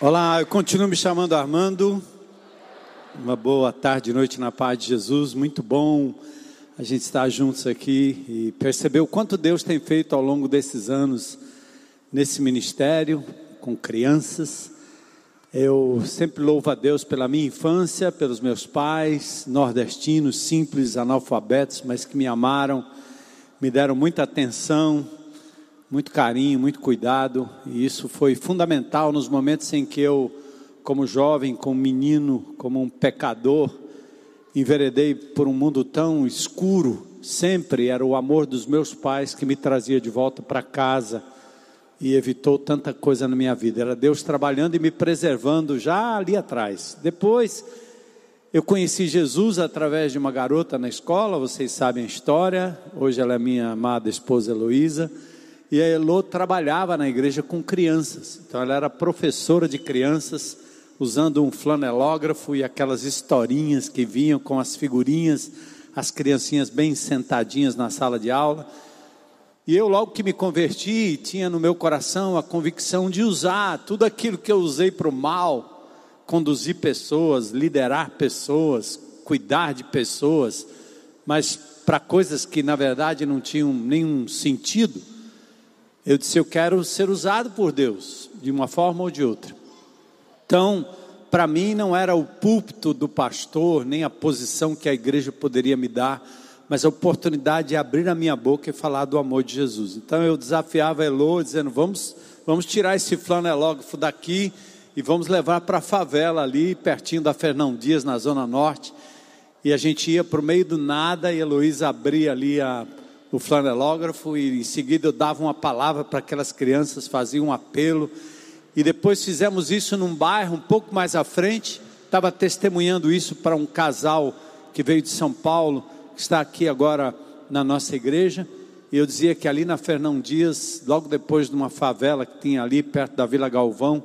Olá, eu continuo me chamando Armando. Uma boa tarde noite na paz de Jesus. Muito bom a gente estar juntos aqui e perceber o quanto Deus tem feito ao longo desses anos nesse ministério com crianças. Eu sempre louvo a Deus pela minha infância, pelos meus pais, nordestinos, simples, analfabetos, mas que me amaram, me deram muita atenção, muito carinho, muito cuidado, e isso foi fundamental nos momentos em que eu, como jovem, como menino, como um pecador, enveredei por um mundo tão escuro. Sempre era o amor dos meus pais que me trazia de volta para casa e evitou tanta coisa na minha vida. Era Deus trabalhando e me preservando já ali atrás. Depois, eu conheci Jesus através de uma garota na escola, vocês sabem a história. Hoje ela é minha amada esposa Heloísa. E a Elo trabalhava na igreja com crianças. Então ela era professora de crianças, usando um flanelógrafo e aquelas historinhas que vinham com as figurinhas, as criancinhas bem sentadinhas na sala de aula. E eu, logo que me converti, tinha no meu coração a convicção de usar tudo aquilo que eu usei para o mal, conduzir pessoas, liderar pessoas, cuidar de pessoas, mas para coisas que na verdade não tinham nenhum sentido eu disse: Eu quero ser usado por Deus, de uma forma ou de outra. Então, para mim, não era o púlpito do pastor, nem a posição que a igreja poderia me dar, mas a oportunidade de abrir a minha boca e falar do amor de Jesus. Então, eu desafiava a Elo, dizendo: Vamos, vamos tirar esse flanelógrafo daqui e vamos levar para a favela ali, pertinho da Fernão Dias, na Zona Norte. E a gente ia para o meio do nada e a Heloísa abria ali a o flanelógrafo e em seguida eu dava uma palavra para aquelas crianças, fazia um apelo. E depois fizemos isso num bairro um pouco mais à frente. Estava testemunhando isso para um casal que veio de São Paulo, que está aqui agora na nossa igreja. E eu dizia que ali na Fernão Dias, logo depois de uma favela que tinha ali perto da Vila Galvão,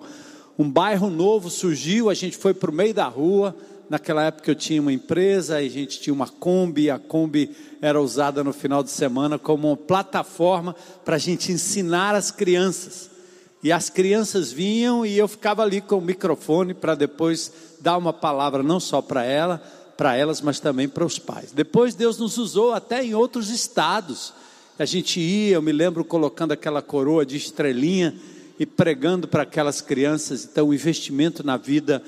um bairro novo surgiu. A gente foi para o meio da rua Naquela época eu tinha uma empresa e a gente tinha uma Kombi, a Kombi era usada no final de semana como uma plataforma para a gente ensinar as crianças. E as crianças vinham e eu ficava ali com o microfone para depois dar uma palavra não só para ela, para elas, mas também para os pais. Depois Deus nos usou até em outros estados. A gente ia, eu me lembro colocando aquela coroa de estrelinha e pregando para aquelas crianças. Então, o investimento na vida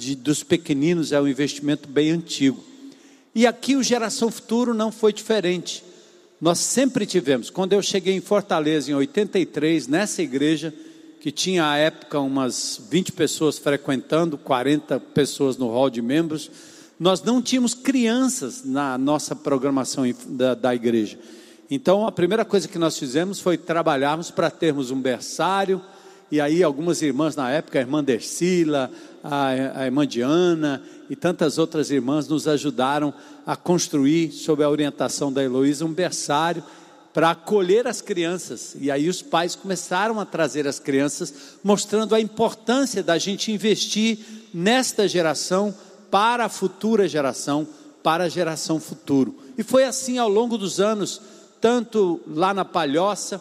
de, dos pequeninos é um investimento bem antigo. E aqui o Geração Futuro não foi diferente. Nós sempre tivemos, quando eu cheguei em Fortaleza em 83, nessa igreja, que tinha à época umas 20 pessoas frequentando, 40 pessoas no hall de membros, nós não tínhamos crianças na nossa programação da, da igreja. Então a primeira coisa que nós fizemos foi trabalharmos para termos um berçário, e aí algumas irmãs na época, a irmã Dercila, a, a irmã Diana e tantas outras irmãs nos ajudaram a construir, sob a orientação da Heloísa, um berçário para acolher as crianças. E aí os pais começaram a trazer as crianças, mostrando a importância da gente investir nesta geração para a futura geração, para a geração futuro. E foi assim ao longo dos anos, tanto lá na Palhoça,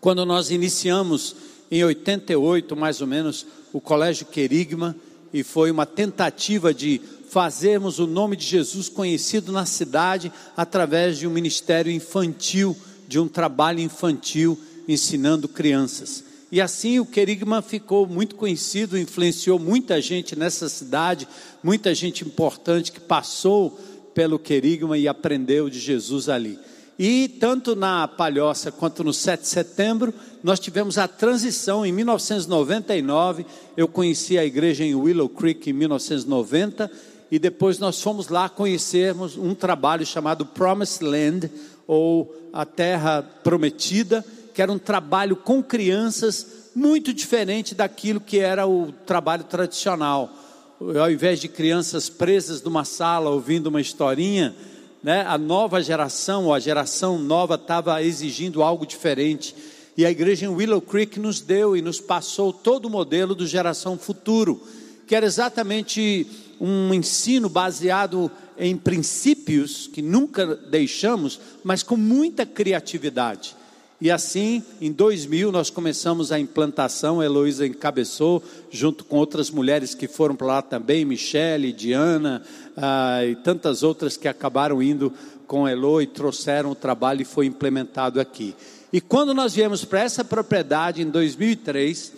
quando nós iniciamos em 88, mais ou menos, o Colégio Querigma, e foi uma tentativa de fazermos o nome de Jesus conhecido na cidade através de um ministério infantil, de um trabalho infantil ensinando crianças. E assim o Querigma ficou muito conhecido, influenciou muita gente nessa cidade, muita gente importante que passou pelo Querigma e aprendeu de Jesus ali. E tanto na Palhoça quanto no 7 de setembro, nós tivemos a transição em 1999. Eu conheci a igreja em Willow Creek em 1990 e depois nós fomos lá conhecermos um trabalho chamado Promised Land ou a Terra Prometida, que era um trabalho com crianças muito diferente daquilo que era o trabalho tradicional. Ao invés de crianças presas numa sala ouvindo uma historinha, né, a nova geração, ou a geração nova estava exigindo algo diferente. E a igreja em Willow Creek nos deu e nos passou todo o modelo do geração futuro, que era exatamente um ensino baseado em princípios que nunca deixamos, mas com muita criatividade. E assim, em 2000, nós começamos a implantação. A Heloísa encabeçou, junto com outras mulheres que foram para lá também, Michele, Diana ah, e tantas outras que acabaram indo com Elo e trouxeram o trabalho e foi implementado aqui. E quando nós viemos para essa propriedade em 2003,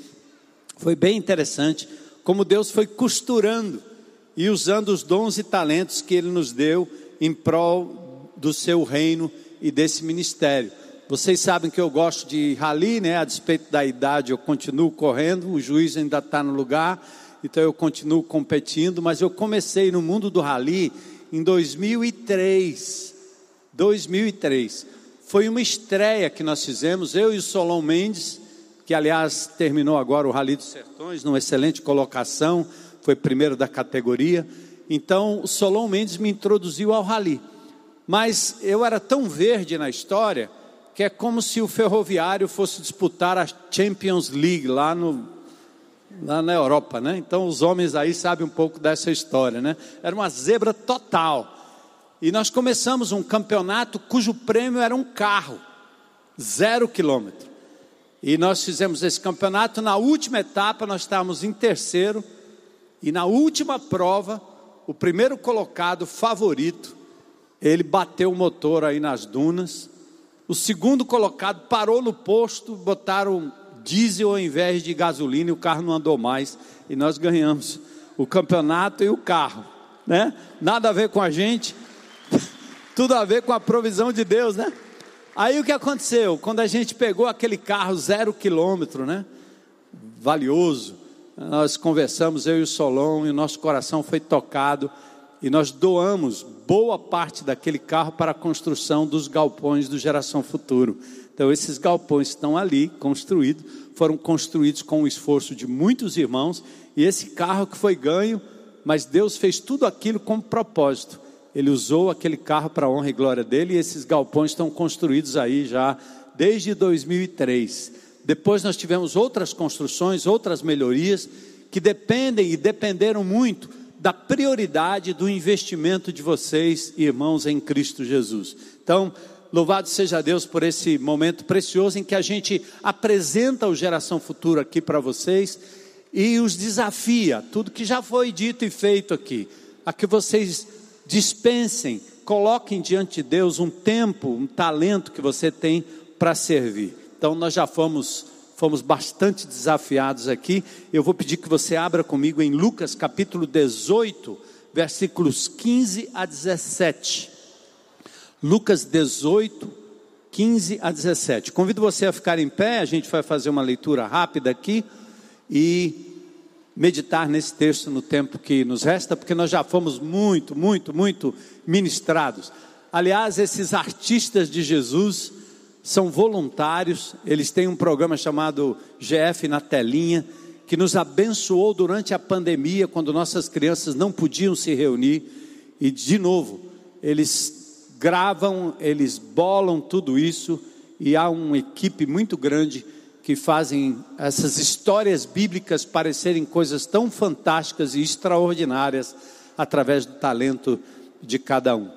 foi bem interessante como Deus foi costurando e usando os dons e talentos que Ele nos deu em prol do seu reino e desse ministério. Vocês sabem que eu gosto de rally, né? A despeito da idade, eu continuo correndo, o juiz ainda está no lugar, então eu continuo competindo, mas eu comecei no mundo do rally em 2003. 2003. Foi uma estreia que nós fizemos, eu e o Solon Mendes, que aliás terminou agora o Rally dos Sertões, numa excelente colocação, foi primeiro da categoria. Então, o Solon Mendes me introduziu ao rally. Mas eu era tão verde na história que é como se o Ferroviário fosse disputar a Champions League lá, no, lá na Europa, né? Então os homens aí sabem um pouco dessa história, né? Era uma zebra total. E nós começamos um campeonato cujo prêmio era um carro, zero quilômetro. E nós fizemos esse campeonato. Na última etapa, nós estávamos em terceiro. E na última prova, o primeiro colocado, favorito, ele bateu o motor aí nas dunas o segundo colocado parou no posto, botaram diesel ao invés de gasolina e o carro não andou mais. E nós ganhamos o campeonato e o carro, né? Nada a ver com a gente, tudo a ver com a provisão de Deus, né? Aí o que aconteceu? Quando a gente pegou aquele carro zero quilômetro, né? Valioso, nós conversamos, eu e o Solon, e o nosso coração foi tocado e nós doamos boa parte daquele carro para a construção dos galpões do Geração Futuro. Então, esses galpões estão ali, construídos, foram construídos com o esforço de muitos irmãos, e esse carro que foi ganho, mas Deus fez tudo aquilo com propósito. Ele usou aquele carro para a honra e glória dele, e esses galpões estão construídos aí já desde 2003. Depois nós tivemos outras construções, outras melhorias, que dependem e dependeram muito da prioridade do investimento de vocês, irmãos em Cristo Jesus. Então, louvado seja Deus por esse momento precioso em que a gente apresenta o Geração Futura aqui para vocês e os desafia, tudo que já foi dito e feito aqui, a que vocês dispensem, coloquem diante de Deus um tempo, um talento que você tem para servir. Então, nós já fomos fomos bastante desafiados aqui. Eu vou pedir que você abra comigo em Lucas capítulo 18, versículos 15 a 17. Lucas 18, 15 a 17. Convido você a ficar em pé, a gente vai fazer uma leitura rápida aqui e meditar nesse texto no tempo que nos resta, porque nós já fomos muito, muito, muito ministrados. Aliás, esses artistas de Jesus, são voluntários, eles têm um programa chamado GF na Telinha, que nos abençoou durante a pandemia, quando nossas crianças não podiam se reunir, e de novo, eles gravam, eles bolam tudo isso, e há uma equipe muito grande que fazem essas histórias bíblicas parecerem coisas tão fantásticas e extraordinárias através do talento de cada um.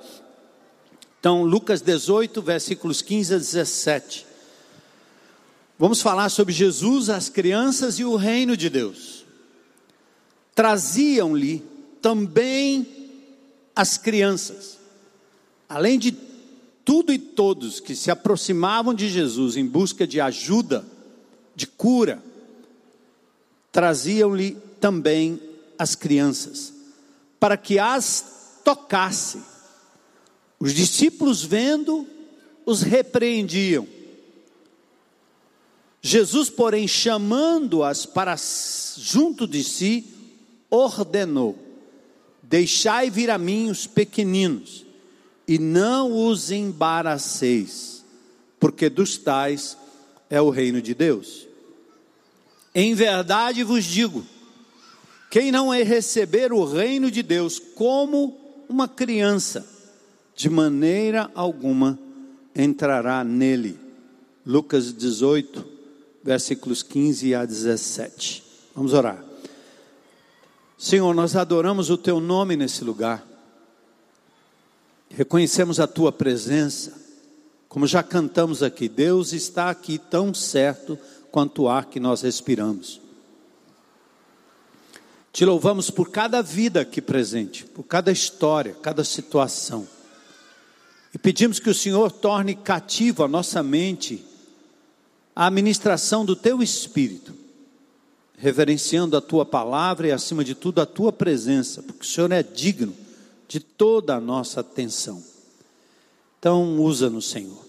Então, Lucas 18, versículos 15 a 17. Vamos falar sobre Jesus, as crianças e o reino de Deus. Traziam-lhe também as crianças, além de tudo e todos que se aproximavam de Jesus em busca de ajuda, de cura, traziam-lhe também as crianças, para que as tocasse os discípulos, vendo, os repreendiam. Jesus, porém, chamando-as para junto de si, ordenou: Deixai vir a mim os pequeninos, e não os embaraceis, porque dos tais é o reino de Deus. Em verdade vos digo: quem não é receber o reino de Deus como uma criança, de maneira alguma entrará nele. Lucas 18, versículos 15 a 17. Vamos orar. Senhor, nós adoramos o teu nome nesse lugar. Reconhecemos a tua presença Como já cantamos aqui, Deus está aqui tão certo quanto o ar que nós respiramos. Te louvamos por cada vida aqui presente, por cada história, cada situação. E pedimos que o Senhor torne cativo a nossa mente a administração do teu espírito, reverenciando a tua palavra e acima de tudo a tua presença, porque o Senhor é digno de toda a nossa atenção. Então, usa-nos, Senhor.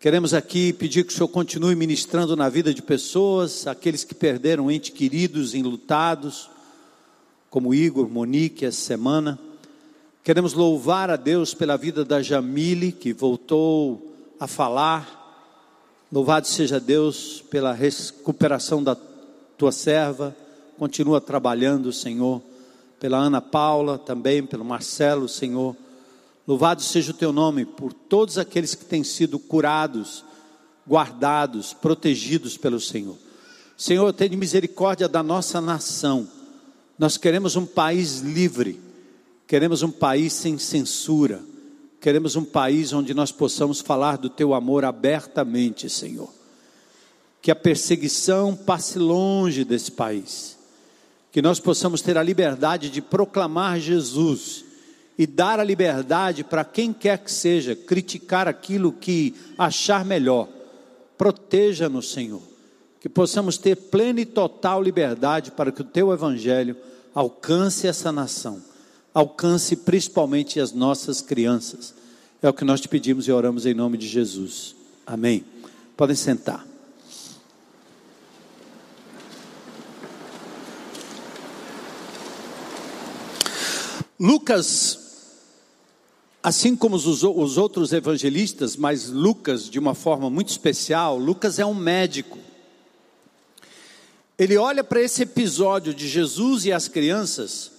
Queremos aqui pedir que o Senhor continue ministrando na vida de pessoas, aqueles que perderam entes queridos, enlutados, como Igor, Monique, essa semana. Queremos louvar a Deus pela vida da Jamile, que voltou a falar. Louvado seja Deus pela recuperação da tua serva. Continua trabalhando, Senhor. Pela Ana Paula também, pelo Marcelo, Senhor Louvado seja o teu nome por todos aqueles que têm sido curados, guardados, protegidos pelo Senhor. Senhor, tenha misericórdia da nossa nação. Nós queremos um país livre, queremos um país sem censura, queremos um país onde nós possamos falar do teu amor abertamente, Senhor. Que a perseguição passe longe desse país, que nós possamos ter a liberdade de proclamar Jesus e dar a liberdade para quem quer que seja criticar aquilo que achar melhor. Proteja-nos, Senhor, que possamos ter plena e total liberdade para que o teu evangelho alcance essa nação, alcance principalmente as nossas crianças. É o que nós te pedimos e oramos em nome de Jesus. Amém. Podem sentar. Lucas Assim como os, os, outros evangelistas, mas Lucas de uma forma muito especial, Lucas é um médico. Ele olha para esse episódio de Jesus e as crianças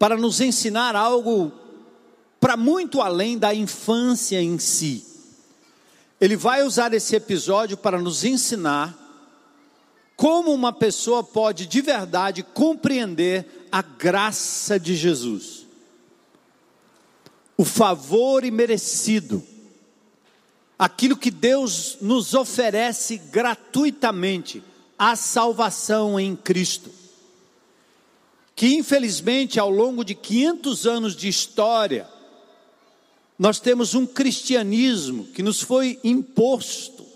para nos ensinar algo para muito além da infância em si. Ele vai usar esse episódio para nos ensinar como uma pessoa pode de verdade compreender a graça de Jesus o favor imerecido, aquilo que Deus nos oferece gratuitamente, a salvação em Cristo. Que infelizmente ao longo de 500 anos de história, nós temos um cristianismo que nos foi imposto,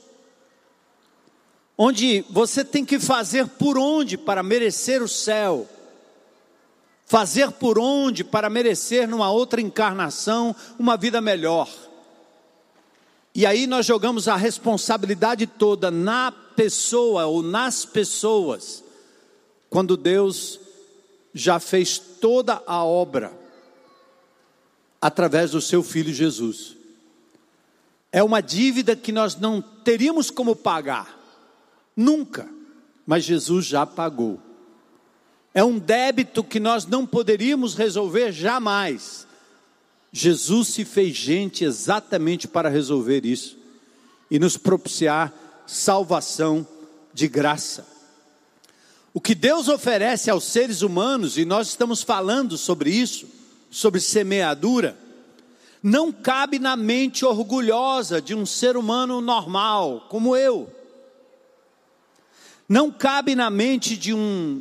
onde você tem que fazer por onde para merecer o céu, fazer por onde para merecer numa outra encarnação uma vida melhor. E aí nós jogamos a responsabilidade toda na pessoa ou nas pessoas, quando Deus já fez toda a obra através do seu filho Jesus. É uma dívida que nós não teríamos como pagar, nunca, mas Jesus já pagou. É um débito que nós não poderíamos resolver jamais. Jesus se fez gente exatamente para resolver isso e nos propiciar salvação de graça. O que Deus oferece aos seres humanos, e nós estamos falando sobre isso, sobre semeadura, não cabe na mente orgulhosa de um ser humano normal, como eu. Não cabe na mente de um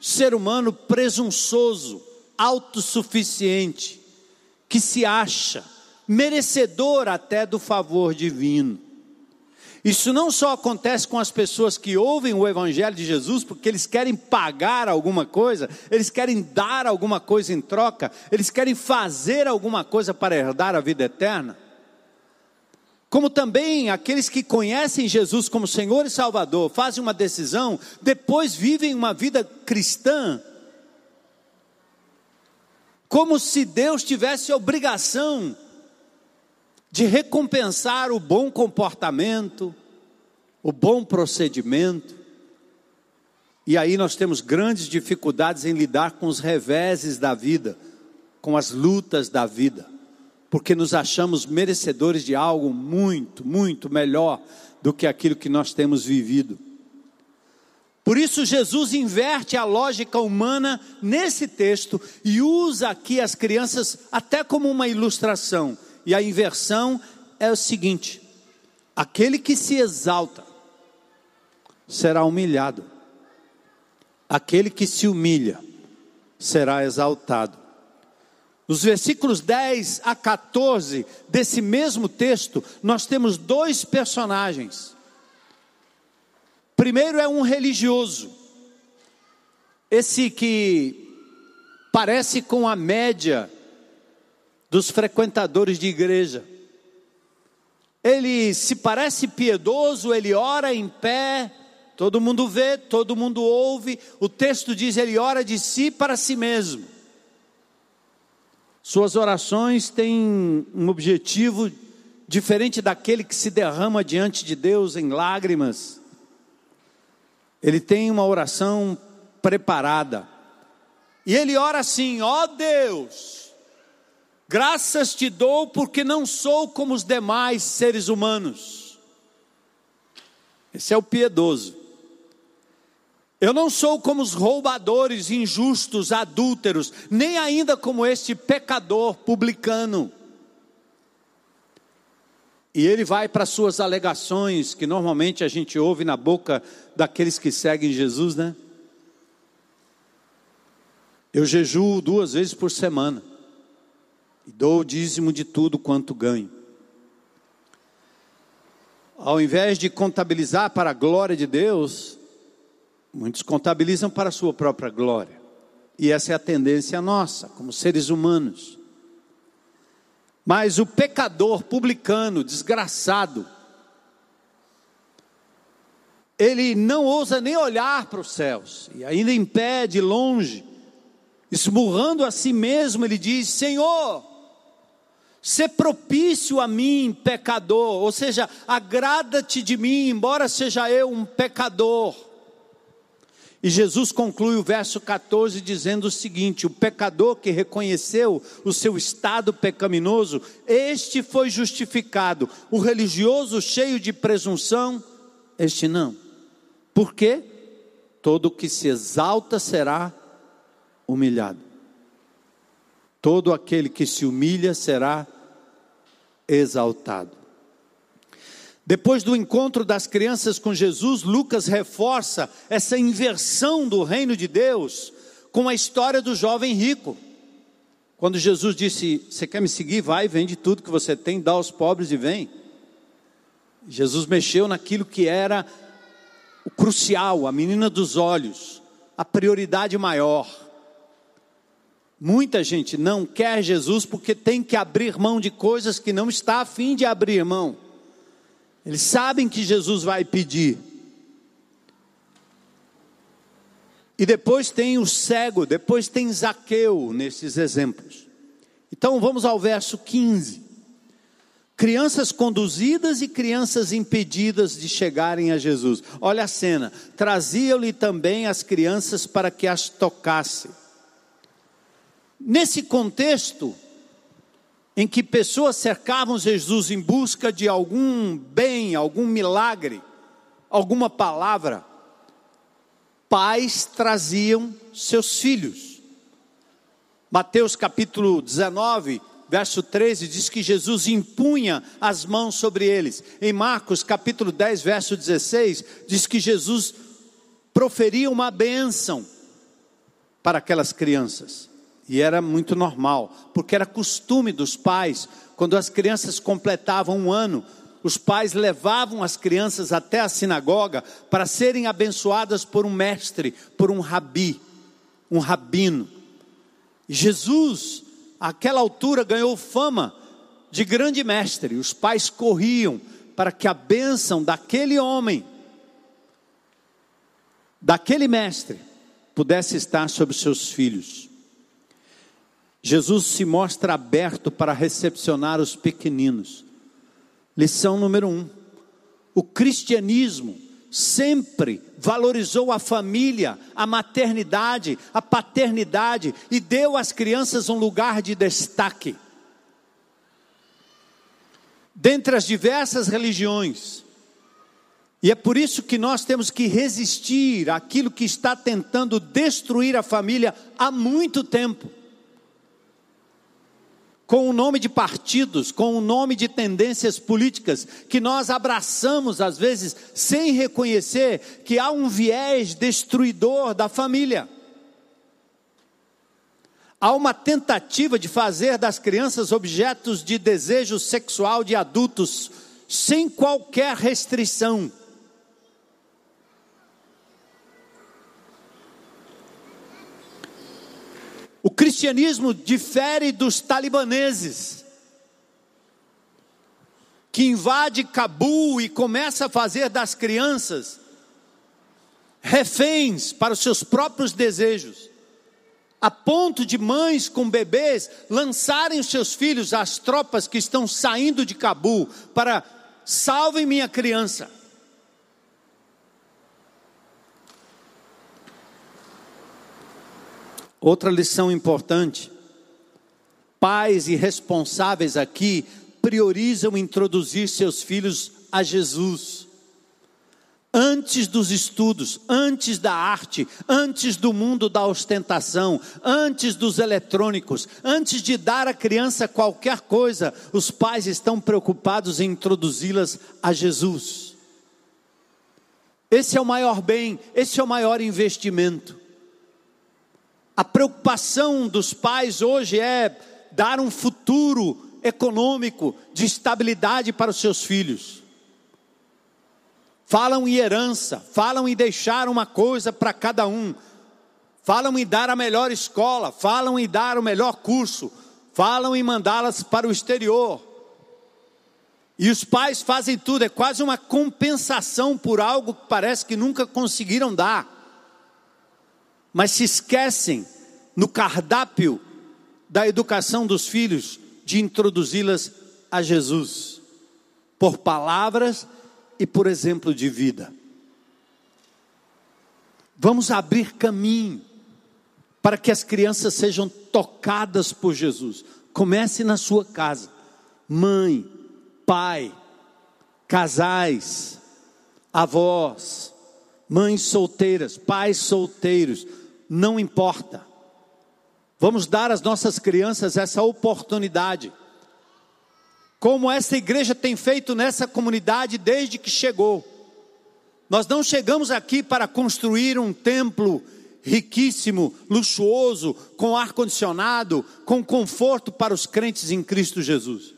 ser humano presunçoso, autossuficiente, que se acha merecedor até do favor divino. Isso não só acontece com as pessoas que ouvem o Evangelho de Jesus porque eles querem pagar alguma coisa, eles querem dar alguma coisa em troca, eles querem fazer alguma coisa para herdar a vida eterna. Como também aqueles que conhecem Jesus como Senhor e Salvador, fazem uma decisão, depois vivem uma vida cristã, como se Deus tivesse obrigação de recompensar o bom comportamento, o bom procedimento. E aí nós temos grandes dificuldades em lidar com os reveses da vida, com as lutas da vida porque nos achamos merecedores de algo muito, muito melhor do que aquilo que nós temos vivido. Por isso, Jesus inverte a lógica humana nesse texto e usa aqui as crianças até como uma ilustração. E a inversão é o seguinte: Aquele que se exalta será humilhado, aquele que se humilha será exaltado. Nos versículos 10 a 14 desse mesmo texto, nós temos dois personagens. Primeiro é um religioso, esse que parece com a média dos frequentadores de igreja. Ele se parece piedoso, ele ora em pé, todo mundo vê, todo mundo ouve. O texto diz: ele ora de si para si mesmo. Suas orações têm um objetivo diferente daquele que se derrama diante de Deus em lágrimas. Ele tem uma oração preparada. E ele ora assim: ó oh Deus, graças te dou porque não sou como os demais seres humanos. Esse é o piedoso. Eu não sou como os roubadores, injustos, adúlteros, nem ainda como este pecador publicano. E ele vai para suas alegações, que normalmente a gente ouve na boca daqueles que seguem Jesus, né? Eu jejuo duas vezes por semana e dou o dízimo de tudo quanto ganho. Ao invés de contabilizar para a glória de Deus, Muitos contabilizam para a sua própria glória. E essa é a tendência nossa, como seres humanos. Mas o pecador publicano, desgraçado, ele não ousa nem olhar para os céus, e ainda em pé, de longe, esmurrando a si mesmo, ele diz: Senhor, ser propício a mim, pecador, ou seja, agrada-te de mim, embora seja eu um pecador. E Jesus conclui o verso 14 dizendo o seguinte: O pecador que reconheceu o seu estado pecaminoso, este foi justificado. O religioso cheio de presunção, este não. Por quê? Todo que se exalta será humilhado. Todo aquele que se humilha será exaltado. Depois do encontro das crianças com Jesus, Lucas reforça essa inversão do reino de Deus com a história do jovem rico. Quando Jesus disse: Você quer me seguir? Vai, vende tudo que você tem, dá aos pobres e vem. Jesus mexeu naquilo que era o crucial, a menina dos olhos, a prioridade maior. Muita gente não quer Jesus porque tem que abrir mão de coisas que não está a fim de abrir mão. Eles sabem que Jesus vai pedir. E depois tem o cego, depois tem Zaqueu nesses exemplos. Então vamos ao verso 15. Crianças conduzidas e crianças impedidas de chegarem a Jesus. Olha a cena. Traziam-lhe também as crianças para que as tocasse. Nesse contexto, em que pessoas cercavam Jesus em busca de algum bem, algum milagre, alguma palavra, pais traziam seus filhos. Mateus capítulo 19, verso 13, diz que Jesus impunha as mãos sobre eles. Em Marcos capítulo 10, verso 16, diz que Jesus proferia uma bênção para aquelas crianças. E era muito normal, porque era costume dos pais, quando as crianças completavam um ano, os pais levavam as crianças até a sinagoga para serem abençoadas por um mestre, por um rabi, um rabino. Jesus, àquela altura, ganhou fama de grande mestre. Os pais corriam para que a bênção daquele homem, daquele mestre, pudesse estar sobre seus filhos. Jesus se mostra aberto para recepcionar os pequeninos. Lição número um: o cristianismo sempre valorizou a família, a maternidade, a paternidade e deu às crianças um lugar de destaque. Dentre as diversas religiões, e é por isso que nós temos que resistir àquilo que está tentando destruir a família há muito tempo com o nome de partidos, com o nome de tendências políticas, que nós abraçamos às vezes sem reconhecer que há um viés destruidor da família. Há uma tentativa de fazer das crianças objetos de desejo sexual de adultos, sem qualquer restrição. O cristianismo difere dos talibaneses, que invade Cabul e começa a fazer das crianças reféns para os seus próprios desejos, a ponto de mães com bebês lançarem os seus filhos às tropas que estão saindo de Cabul para salvem minha criança. Outra lição importante: pais e responsáveis aqui priorizam introduzir seus filhos a Jesus. Antes dos estudos, antes da arte, antes do mundo da ostentação, antes dos eletrônicos, antes de dar à criança qualquer coisa, os pais estão preocupados em introduzi-las a Jesus. Esse é o maior bem, esse é o maior investimento. A preocupação dos pais hoje é dar um futuro econômico de estabilidade para os seus filhos. Falam em herança, falam em deixar uma coisa para cada um, falam em dar a melhor escola, falam em dar o melhor curso, falam em mandá-las para o exterior. E os pais fazem tudo, é quase uma compensação por algo que parece que nunca conseguiram dar mas se esquecem no cardápio da educação dos filhos de introduzi-las a Jesus, por palavras e por exemplo de vida. Vamos abrir caminho para que as crianças sejam tocadas por Jesus. Comece na sua casa, mãe, pai, casais, avós, mães solteiras, pais solteiros não importa. Vamos dar às nossas crianças essa oportunidade. Como essa igreja tem feito nessa comunidade desde que chegou. Nós não chegamos aqui para construir um templo riquíssimo, luxuoso, com ar-condicionado, com conforto para os crentes em Cristo Jesus.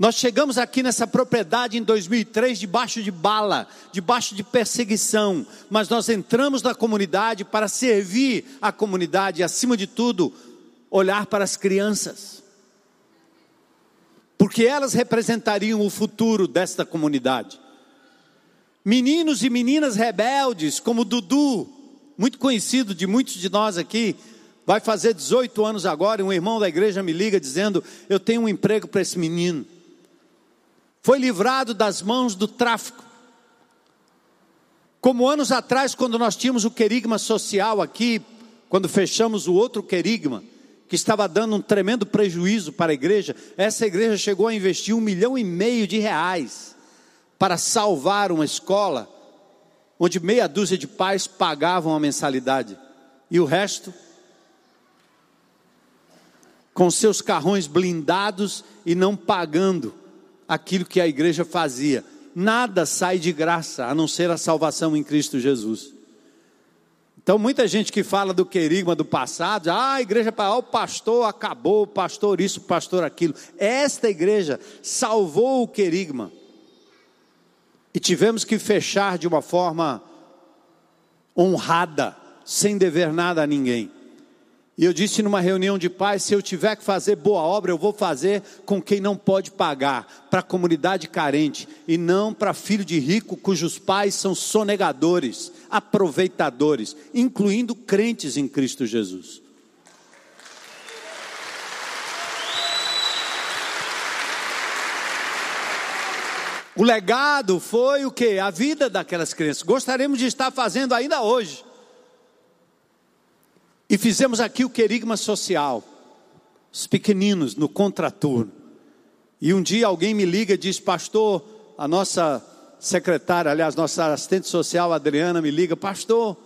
Nós chegamos aqui nessa propriedade em 2003 debaixo de bala, debaixo de perseguição, mas nós entramos na comunidade para servir a comunidade e, acima de tudo, olhar para as crianças. Porque elas representariam o futuro desta comunidade. Meninos e meninas rebeldes, como Dudu, muito conhecido de muitos de nós aqui, vai fazer 18 anos agora, e um irmão da igreja me liga dizendo: Eu tenho um emprego para esse menino foi livrado das mãos do tráfico. Como anos atrás, quando nós tínhamos o querigma social aqui, quando fechamos o outro querigma, que estava dando um tremendo prejuízo para a igreja, essa igreja chegou a investir um milhão e meio de reais para salvar uma escola, onde meia dúzia de pais pagavam a mensalidade, e o resto, com seus carrões blindados e não pagando aquilo que a igreja fazia. Nada sai de graça a não ser a salvação em Cristo Jesus. Então, muita gente que fala do querigma do passado, ah, a igreja, ah, o pastor acabou, o pastor isso, o pastor aquilo. Esta igreja salvou o querigma. E tivemos que fechar de uma forma honrada, sem dever nada a ninguém. E eu disse numa reunião de pais: se eu tiver que fazer boa obra, eu vou fazer com quem não pode pagar, para a comunidade carente, e não para filho de rico cujos pais são sonegadores, aproveitadores, incluindo crentes em Cristo Jesus. O legado foi o que? A vida daquelas crianças. Gostaríamos de estar fazendo ainda hoje. E fizemos aqui o querigma social, os pequeninos no contraturno. E um dia alguém me liga e diz: Pastor, a nossa secretária, aliás, nossa assistente social, Adriana, me liga: Pastor,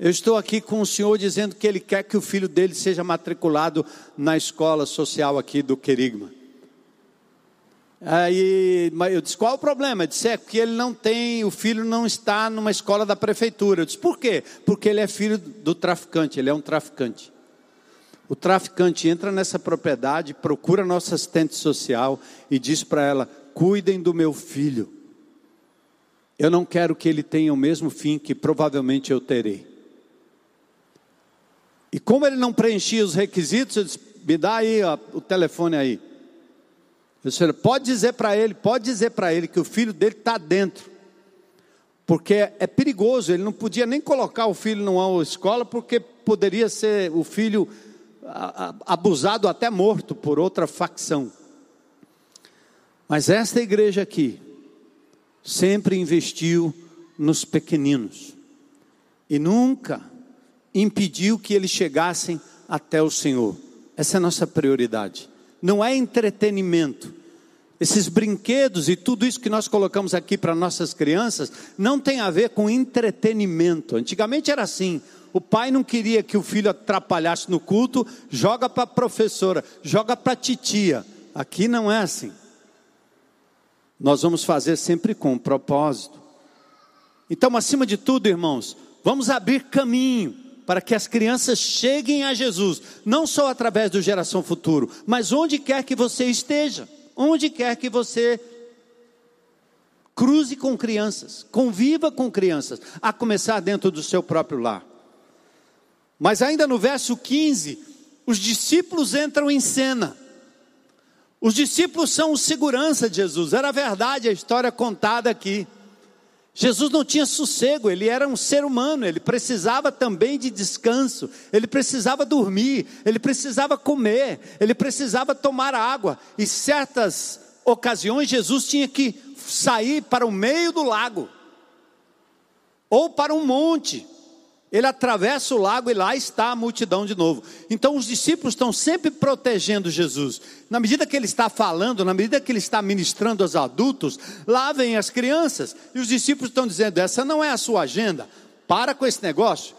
Eu estou aqui com o senhor dizendo que ele quer que o filho dele seja matriculado na escola social aqui do Querigma. Aí eu disse: qual o problema? Ele disse: é que ele não tem, o filho não está numa escola da prefeitura. Eu disse: por quê? Porque ele é filho do traficante, ele é um traficante. O traficante entra nessa propriedade, procura nossa assistente social e diz para ela: cuidem do meu filho. Eu não quero que ele tenha o mesmo fim que provavelmente eu terei. E como ele não preenchia os requisitos, eu disse, me dá aí ó, o telefone aí. Disse, pode dizer para ele, pode dizer para ele que o filho dele está dentro. Porque é perigoso, ele não podia nem colocar o filho numa escola, porque poderia ser o filho abusado até morto por outra facção. Mas esta igreja aqui sempre investiu nos pequeninos e nunca impediu que eles chegassem até o Senhor. Essa é a nossa prioridade. Não é entretenimento. Esses brinquedos e tudo isso que nós colocamos aqui para nossas crianças não tem a ver com entretenimento. Antigamente era assim. O pai não queria que o filho atrapalhasse no culto, joga para a professora, joga para a titia. Aqui não é assim. Nós vamos fazer sempre com um propósito. Então, acima de tudo, irmãos, vamos abrir caminho para que as crianças cheguem a Jesus, não só através do Geração Futuro, mas onde quer que você esteja, onde quer que você cruze com crianças, conviva com crianças, a começar dentro do seu próprio lar. Mas ainda no verso 15, os discípulos entram em cena. Os discípulos são segurança de Jesus, era verdade a história contada aqui. Jesus não tinha sossego, ele era um ser humano, ele precisava também de descanso, ele precisava dormir, ele precisava comer, ele precisava tomar água, e certas ocasiões Jesus tinha que sair para o meio do lago, ou para um monte, ele atravessa o lago e lá está a multidão de novo. Então os discípulos estão sempre protegendo Jesus. Na medida que ele está falando, na medida que ele está ministrando aos adultos, lá vem as crianças. E os discípulos estão dizendo: essa não é a sua agenda. Para com esse negócio.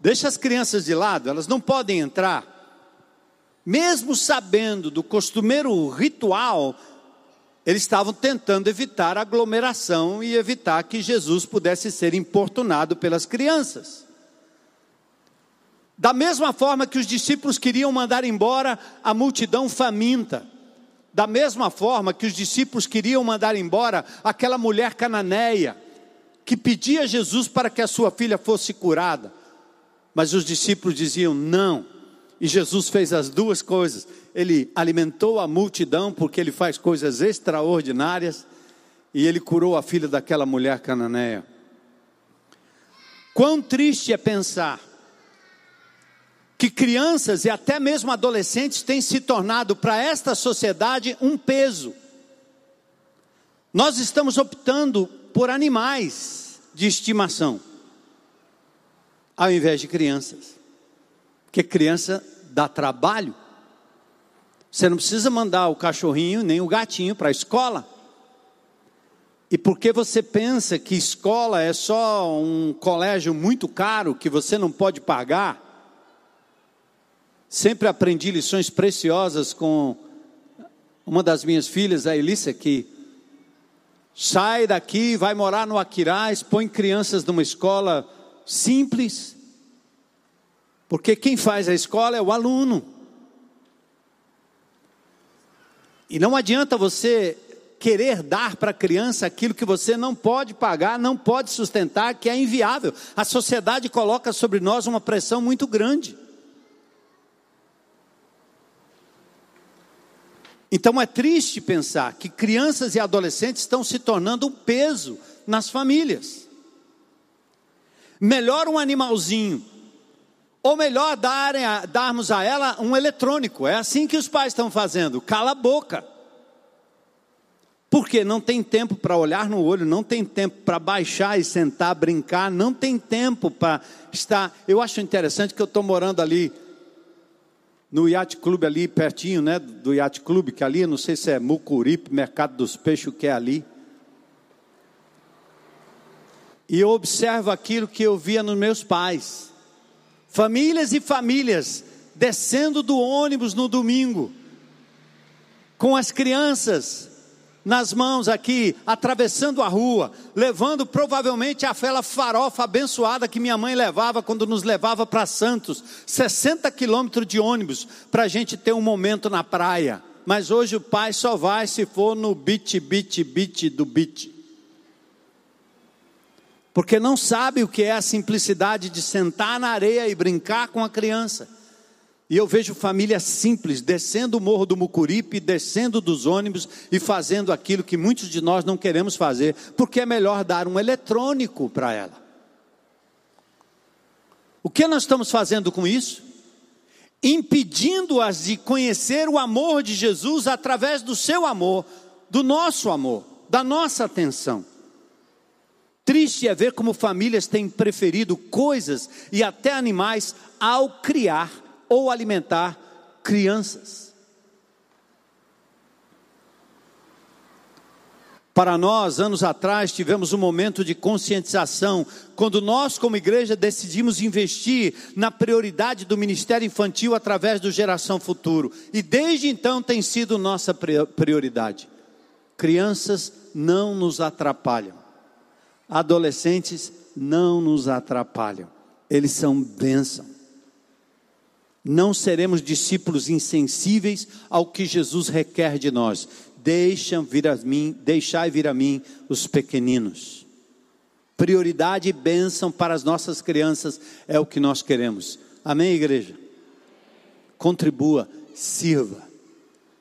Deixa as crianças de lado, elas não podem entrar. Mesmo sabendo do costumeiro ritual, eles estavam tentando evitar aglomeração e evitar que Jesus pudesse ser importunado pelas crianças. Da mesma forma que os discípulos queriam mandar embora a multidão faminta, da mesma forma que os discípulos queriam mandar embora aquela mulher cananeia, que pedia a Jesus para que a sua filha fosse curada, mas os discípulos diziam não, e Jesus fez as duas coisas. Ele alimentou a multidão, porque ele faz coisas extraordinárias, e ele curou a filha daquela mulher cananeia. Quão triste é pensar que crianças e até mesmo adolescentes têm se tornado para esta sociedade um peso. Nós estamos optando por animais de estimação, ao invés de crianças, porque criança dá trabalho. Você não precisa mandar o cachorrinho nem o gatinho para a escola. E porque você pensa que escola é só um colégio muito caro que você não pode pagar, Sempre aprendi lições preciosas com uma das minhas filhas, a Elissa, que sai daqui, vai morar no Aquiraz, põe crianças numa escola simples, porque quem faz a escola é o aluno. E não adianta você querer dar para a criança aquilo que você não pode pagar, não pode sustentar, que é inviável. A sociedade coloca sobre nós uma pressão muito grande. Então é triste pensar que crianças e adolescentes estão se tornando um peso nas famílias. Melhor um animalzinho, ou melhor darem a, darmos a ela um eletrônico. É assim que os pais estão fazendo. Cala a boca. Porque não tem tempo para olhar no olho, não tem tempo para baixar e sentar, brincar, não tem tempo para estar. Eu acho interessante que eu estou morando ali no Yacht Clube ali pertinho, né, do Yacht Clube, que ali, não sei se é Mucuripe, Mercado dos Peixes, o que é ali. E eu observo aquilo que eu via nos meus pais. Famílias e famílias descendo do ônibus no domingo, com as crianças nas mãos aqui, atravessando a rua, levando provavelmente aquela farofa abençoada que minha mãe levava quando nos levava para Santos, 60 quilômetros de ônibus, para a gente ter um momento na praia. Mas hoje o pai só vai se for no beat, beat, beat do beat. Porque não sabe o que é a simplicidade de sentar na areia e brincar com a criança. E eu vejo famílias simples descendo o morro do Mucuripe, descendo dos ônibus e fazendo aquilo que muitos de nós não queremos fazer, porque é melhor dar um eletrônico para ela. O que nós estamos fazendo com isso? Impedindo-as de conhecer o amor de Jesus através do seu amor, do nosso amor, da nossa atenção. Triste é ver como famílias têm preferido coisas e até animais ao criar ou alimentar crianças. Para nós, anos atrás, tivemos um momento de conscientização, quando nós, como igreja, decidimos investir na prioridade do ministério infantil através do Geração Futuro, e desde então tem sido nossa prioridade. Crianças não nos atrapalham, adolescentes não nos atrapalham, eles são bênção não seremos discípulos insensíveis ao que Jesus requer de nós. Deixam vir a mim, deixai vir a mim os pequeninos. Prioridade e bênção para as nossas crianças é o que nós queremos. Amém, igreja? Contribua, sirva,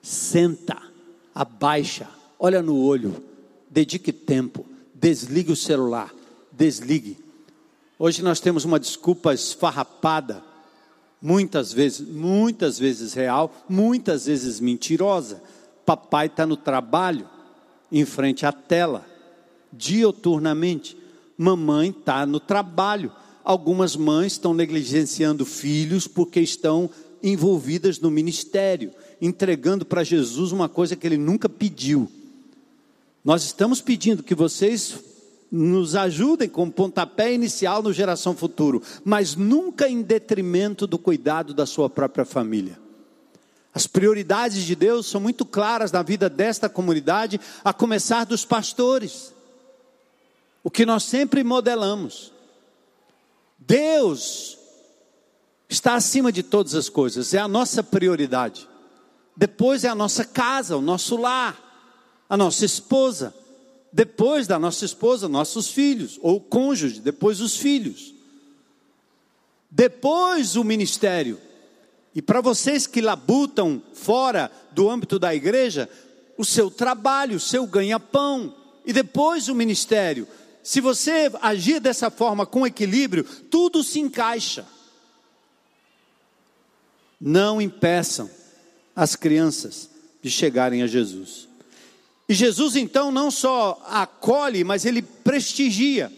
senta, abaixa, olha no olho, dedique tempo, desligue o celular, desligue. Hoje nós temos uma desculpa esfarrapada muitas vezes, muitas vezes real, muitas vezes mentirosa. Papai está no trabalho, em frente à tela, dioturnamente. Mamãe está no trabalho. Algumas mães estão negligenciando filhos porque estão envolvidas no ministério, entregando para Jesus uma coisa que ele nunca pediu. Nós estamos pedindo que vocês nos ajudem com pontapé inicial no Geração Futuro, mas nunca em detrimento do cuidado da sua própria família. As prioridades de Deus são muito claras na vida desta comunidade, a começar dos pastores. O que nós sempre modelamos. Deus está acima de todas as coisas, é a nossa prioridade. Depois é a nossa casa, o nosso lar, a nossa esposa, depois da nossa esposa, nossos filhos, ou cônjuge, depois os filhos. Depois o ministério. E para vocês que labutam fora do âmbito da igreja, o seu trabalho, o seu ganha-pão, e depois o ministério. Se você agir dessa forma com equilíbrio, tudo se encaixa. Não impeçam as crianças de chegarem a Jesus. E Jesus então não só acolhe, mas ele prestigia.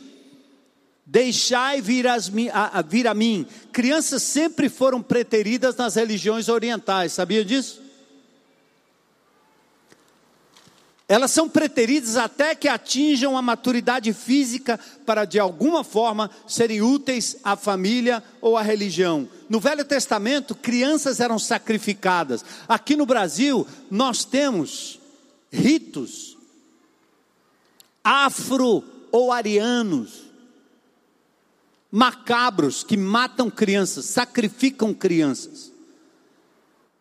Deixai vir, as, a, a, vir a mim. Crianças sempre foram preteridas nas religiões orientais, sabia disso? Elas são preteridas até que atinjam a maturidade física para, de alguma forma, serem úteis à família ou à religião. No Velho Testamento, crianças eram sacrificadas. Aqui no Brasil, nós temos ritos afro ou arianos, macabros que matam crianças, sacrificam crianças.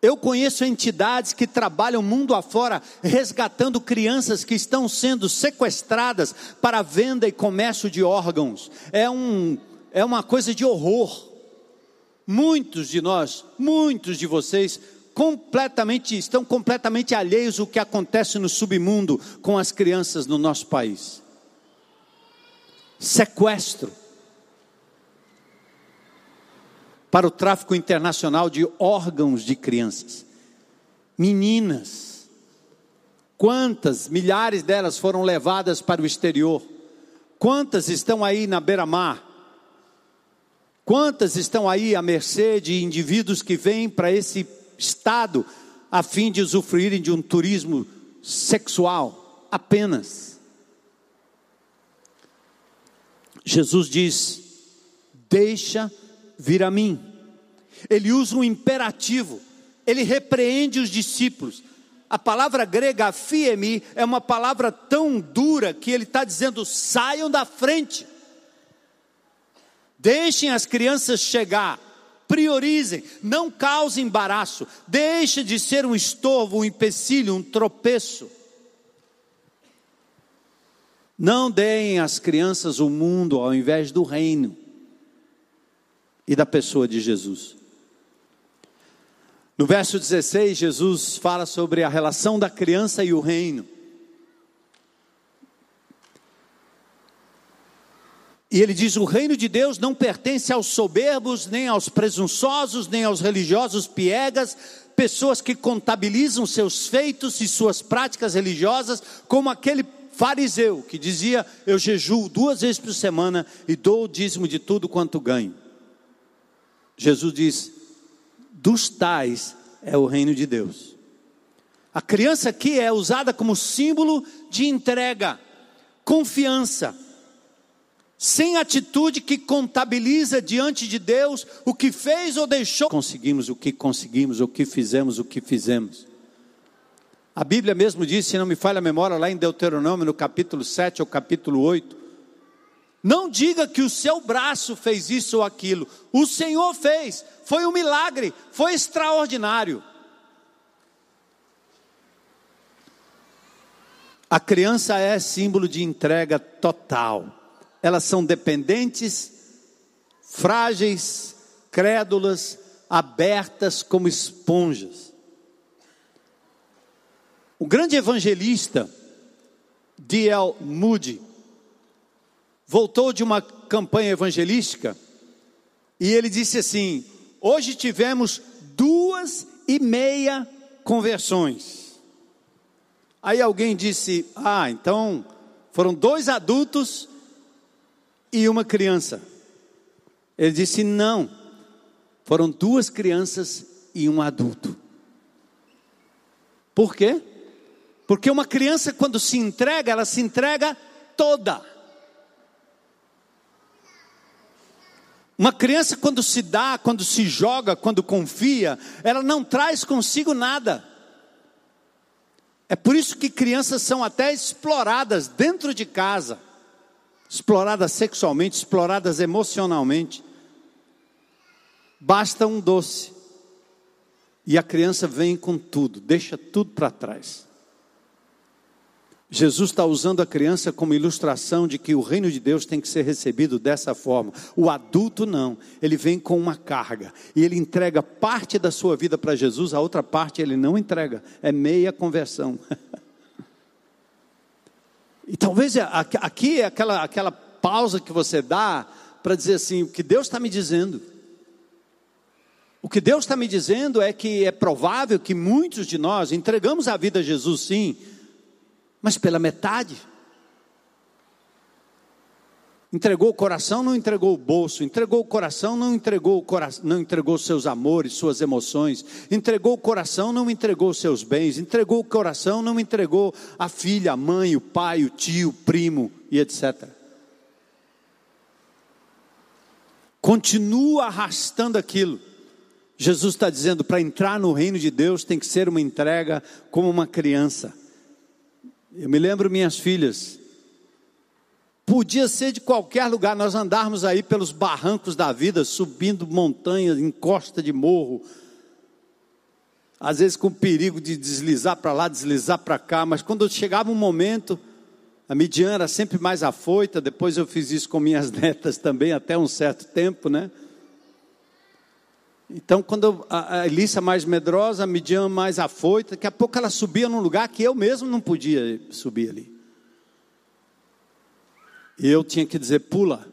Eu conheço entidades que trabalham mundo afora resgatando crianças que estão sendo sequestradas para venda e comércio de órgãos. É, um, é uma coisa de horror. Muitos de nós, muitos de vocês completamente, estão completamente alheios ao que acontece no submundo com as crianças no nosso país. Sequestro para o tráfico internacional de órgãos de crianças. Meninas, quantas milhares delas foram levadas para o exterior? Quantas estão aí na beira-mar? Quantas estão aí à mercê de indivíduos que vêm para esse estado a fim de usufruírem de um turismo sexual apenas. Jesus diz: Deixa vir a mim. Ele usa um imperativo, ele repreende os discípulos. A palavra grega fiemi é uma palavra tão dura que ele está dizendo: saiam da frente, deixem as crianças chegar, priorizem, não causem embaraço, deixe de ser um estorvo, um empecilho, um tropeço. Não deem às crianças o mundo ao invés do reino e da pessoa de Jesus. No verso 16, Jesus fala sobre a relação da criança e o reino. E ele diz: o reino de Deus não pertence aos soberbos, nem aos presunçosos, nem aos religiosos piegas, pessoas que contabilizam seus feitos e suas práticas religiosas, como aquele fariseu que dizia: Eu jejuo duas vezes por semana e dou o dízimo de tudo quanto ganho. Jesus diz: Dos tais é o reino de Deus. A criança aqui é usada como símbolo de entrega, confiança, sem atitude que contabiliza diante de Deus o que fez ou deixou. Conseguimos o que conseguimos, o que fizemos, o que fizemos. A Bíblia mesmo diz, se não me falha a memória, lá em Deuteronômio, no capítulo 7 ou capítulo 8, não diga que o seu braço fez isso ou aquilo, o Senhor fez, foi um milagre, foi extraordinário. A criança é símbolo de entrega total. Elas são dependentes, frágeis, crédulas, abertas como esponjas. O grande evangelista D.L. Moody voltou de uma campanha evangelística e ele disse assim: Hoje tivemos duas e meia conversões. Aí alguém disse: Ah, então foram dois adultos e uma criança. Ele disse: Não, foram duas crianças e um adulto. Por quê? Porque uma criança, quando se entrega, ela se entrega toda. Uma criança, quando se dá, quando se joga, quando confia, ela não traz consigo nada. É por isso que crianças são até exploradas dentro de casa exploradas sexualmente, exploradas emocionalmente. Basta um doce. E a criança vem com tudo, deixa tudo para trás. Jesus está usando a criança como ilustração de que o reino de Deus tem que ser recebido dessa forma. O adulto não, ele vem com uma carga e ele entrega parte da sua vida para Jesus, a outra parte ele não entrega, é meia conversão. e talvez aqui é aquela, aquela pausa que você dá para dizer assim: o que Deus está me dizendo. O que Deus está me dizendo é que é provável que muitos de nós entregamos a vida a Jesus, sim, mas pela metade. Entregou o coração, não entregou o bolso. Entregou o coração, não entregou o coração, não entregou seus amores, suas emoções. Entregou o coração, não entregou seus bens. Entregou o coração, não entregou a filha, a mãe, o pai, o tio, o primo e etc. Continua arrastando aquilo. Jesus está dizendo: para entrar no reino de Deus tem que ser uma entrega como uma criança. Eu me lembro minhas filhas. Podia ser de qualquer lugar, nós andarmos aí pelos barrancos da vida, subindo montanhas, em costa de morro, às vezes com perigo de deslizar para lá, deslizar para cá, mas quando chegava um momento, a Midian era sempre mais afoita, depois eu fiz isso com minhas netas também, até um certo tempo, né? Então, quando a Elissa mais medrosa, a Midian mais afoita, daqui a pouco ela subia num lugar que eu mesmo não podia subir ali. E eu tinha que dizer, pula.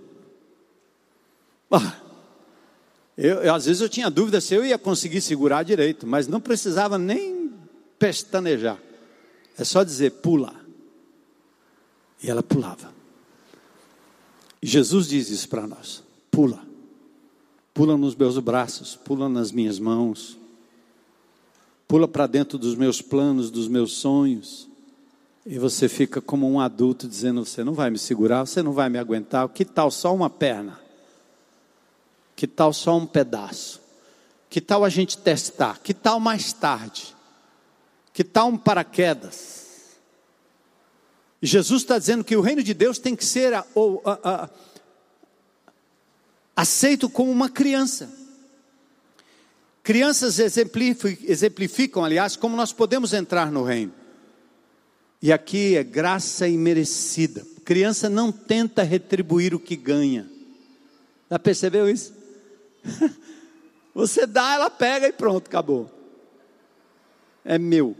Eu, eu, às vezes eu tinha dúvida se eu ia conseguir segurar direito, mas não precisava nem pestanejar. É só dizer, pula. E ela pulava. E Jesus diz isso para nós: pula. Pula nos meus braços, pula nas minhas mãos, pula para dentro dos meus planos, dos meus sonhos. E você fica como um adulto dizendo: Você não vai me segurar, você não vai me aguentar. Que tal só uma perna? Que tal só um pedaço? Que tal a gente testar? Que tal mais tarde? Que tal um paraquedas? Jesus está dizendo que o reino de Deus tem que ser a, a, a, aceito como uma criança. Crianças exemplificam, aliás, como nós podemos entrar no reino. E aqui é graça imerecida. Criança não tenta retribuir o que ganha. Já percebeu isso? Você dá, ela pega e pronto, acabou. É meu,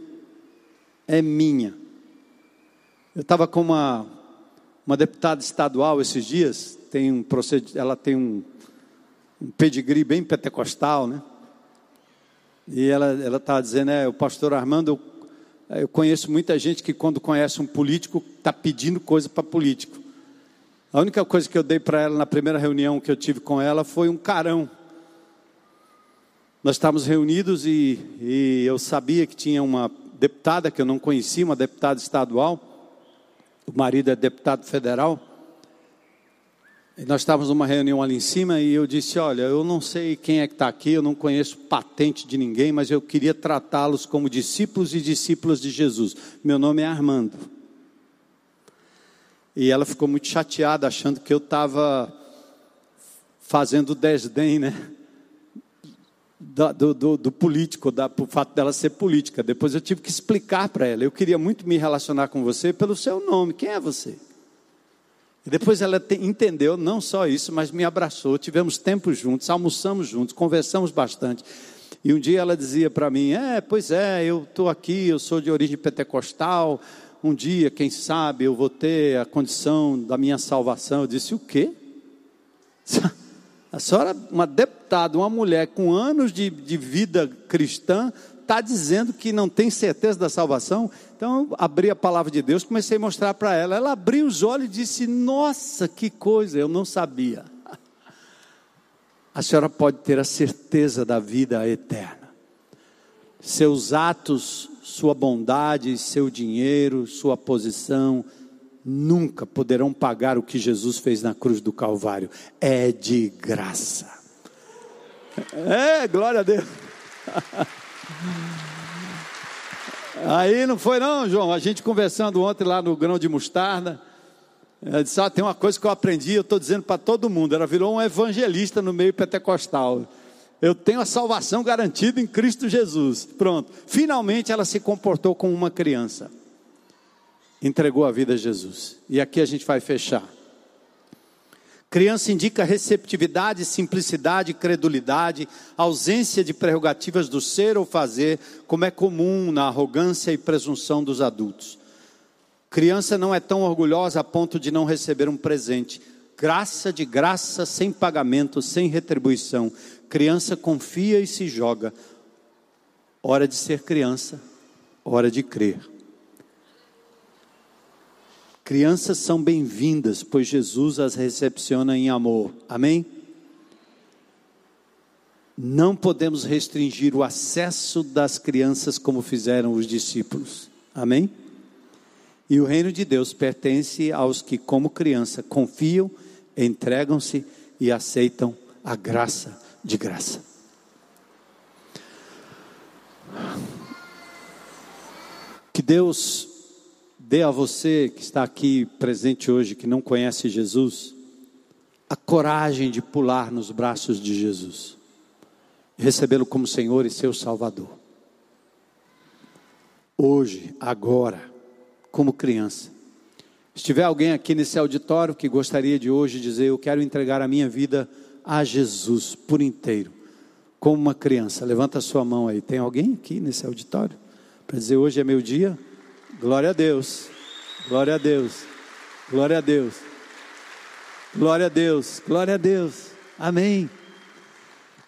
é minha. Eu estava com uma, uma deputada estadual esses dias, tem um ela tem um, um pedigree bem pentecostal, né? E ela estava dizendo, é, o pastor Armando, eu, eu conheço muita gente que quando conhece um político, está pedindo coisa para político. A única coisa que eu dei para ela na primeira reunião que eu tive com ela foi um carão. Nós estávamos reunidos e, e eu sabia que tinha uma deputada que eu não conhecia, uma deputada estadual. O marido é deputado federal. Nós estávamos numa reunião ali em cima e eu disse: Olha, eu não sei quem é que está aqui, eu não conheço patente de ninguém, mas eu queria tratá-los como discípulos e discípulas de Jesus. Meu nome é Armando. E ela ficou muito chateada, achando que eu estava fazendo desdém, né? Do, do, do político, da, por fato dela ser política. Depois eu tive que explicar para ela. Eu queria muito me relacionar com você pelo seu nome. Quem é você? E depois ela te, entendeu, não só isso, mas me abraçou. Tivemos tempo juntos, almoçamos juntos, conversamos bastante. E um dia ela dizia para mim: É, pois é, eu estou aqui, eu sou de origem pentecostal, um dia, quem sabe, eu vou ter a condição da minha salvação. Eu disse: o quê? A senhora, uma deputada, uma mulher com anos de, de vida cristã, está dizendo que não tem certeza da salvação. Então, eu abri a palavra de Deus, comecei a mostrar para ela. Ela abriu os olhos e disse: Nossa, que coisa, eu não sabia. A senhora pode ter a certeza da vida eterna. Seus atos sua bondade, seu dinheiro, sua posição, nunca poderão pagar o que Jesus fez na cruz do Calvário. É de graça. É, glória a Deus. Aí não foi não, João. A gente conversando ontem lá no grão de mostarda. Eu disse, ah, tem uma coisa que eu aprendi, eu estou dizendo para todo mundo. Ela virou um evangelista no meio pentecostal. Eu tenho a salvação garantida em Cristo Jesus. Pronto. Finalmente ela se comportou como uma criança. Entregou a vida a Jesus. E aqui a gente vai fechar. Criança indica receptividade, simplicidade, credulidade, ausência de prerrogativas do ser ou fazer, como é comum na arrogância e presunção dos adultos. Criança não é tão orgulhosa a ponto de não receber um presente. Graça de graça, sem pagamento, sem retribuição. Criança confia e se joga. Hora de ser criança, hora de crer. Crianças são bem-vindas, pois Jesus as recepciona em amor. Amém? Não podemos restringir o acesso das crianças como fizeram os discípulos. Amém? E o reino de Deus pertence aos que, como criança, confiam, entregam-se e aceitam a graça de graça. Que Deus dê a você que está aqui presente hoje, que não conhece Jesus, a coragem de pular nos braços de Jesus, recebê-lo como Senhor e seu Salvador. Hoje, agora, como criança. Se tiver alguém aqui nesse auditório que gostaria de hoje dizer: Eu quero entregar a minha vida a Jesus por inteiro, como uma criança. Levanta a sua mão aí. Tem alguém aqui nesse auditório para dizer hoje é meu dia? Glória a Deus. Glória a Deus. Glória a Deus. Glória a Deus. Glória a Deus. Amém.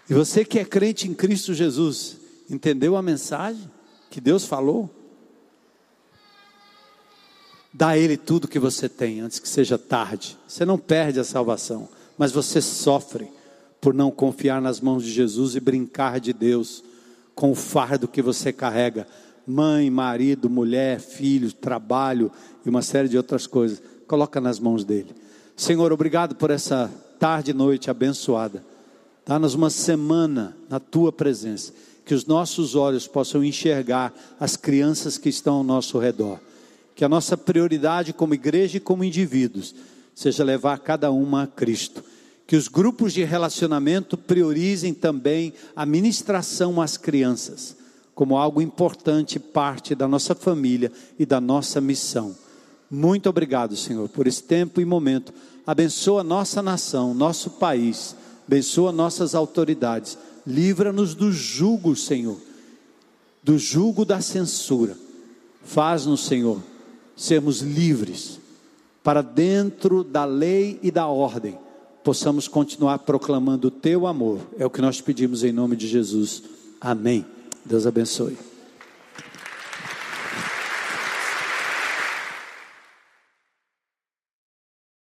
E você que é crente em Cristo Jesus, entendeu a mensagem que Deus falou? Dá a Ele tudo que você tem antes que seja tarde. Você não perde a salvação mas você sofre por não confiar nas mãos de Jesus e brincar de Deus com o fardo que você carrega mãe, marido, mulher, filho, trabalho e uma série de outras coisas. Coloca nas mãos dele. Senhor, obrigado por essa tarde e noite abençoada. Dá-nos uma semana na tua presença, que os nossos olhos possam enxergar as crianças que estão ao nosso redor. Que a nossa prioridade como igreja e como indivíduos seja levar cada uma a Cristo. Que os grupos de relacionamento priorizem também a ministração às crianças, como algo importante, parte da nossa família e da nossa missão. Muito obrigado, Senhor, por esse tempo e momento. Abençoa nossa nação, nosso país abençoa nossas autoridades, livra-nos do jugo, Senhor, do jugo da censura. Faz-nos, Senhor, sermos livres para dentro da lei e da ordem, possamos continuar proclamando o teu amor. É o que nós pedimos em nome de Jesus. Amém. Deus abençoe.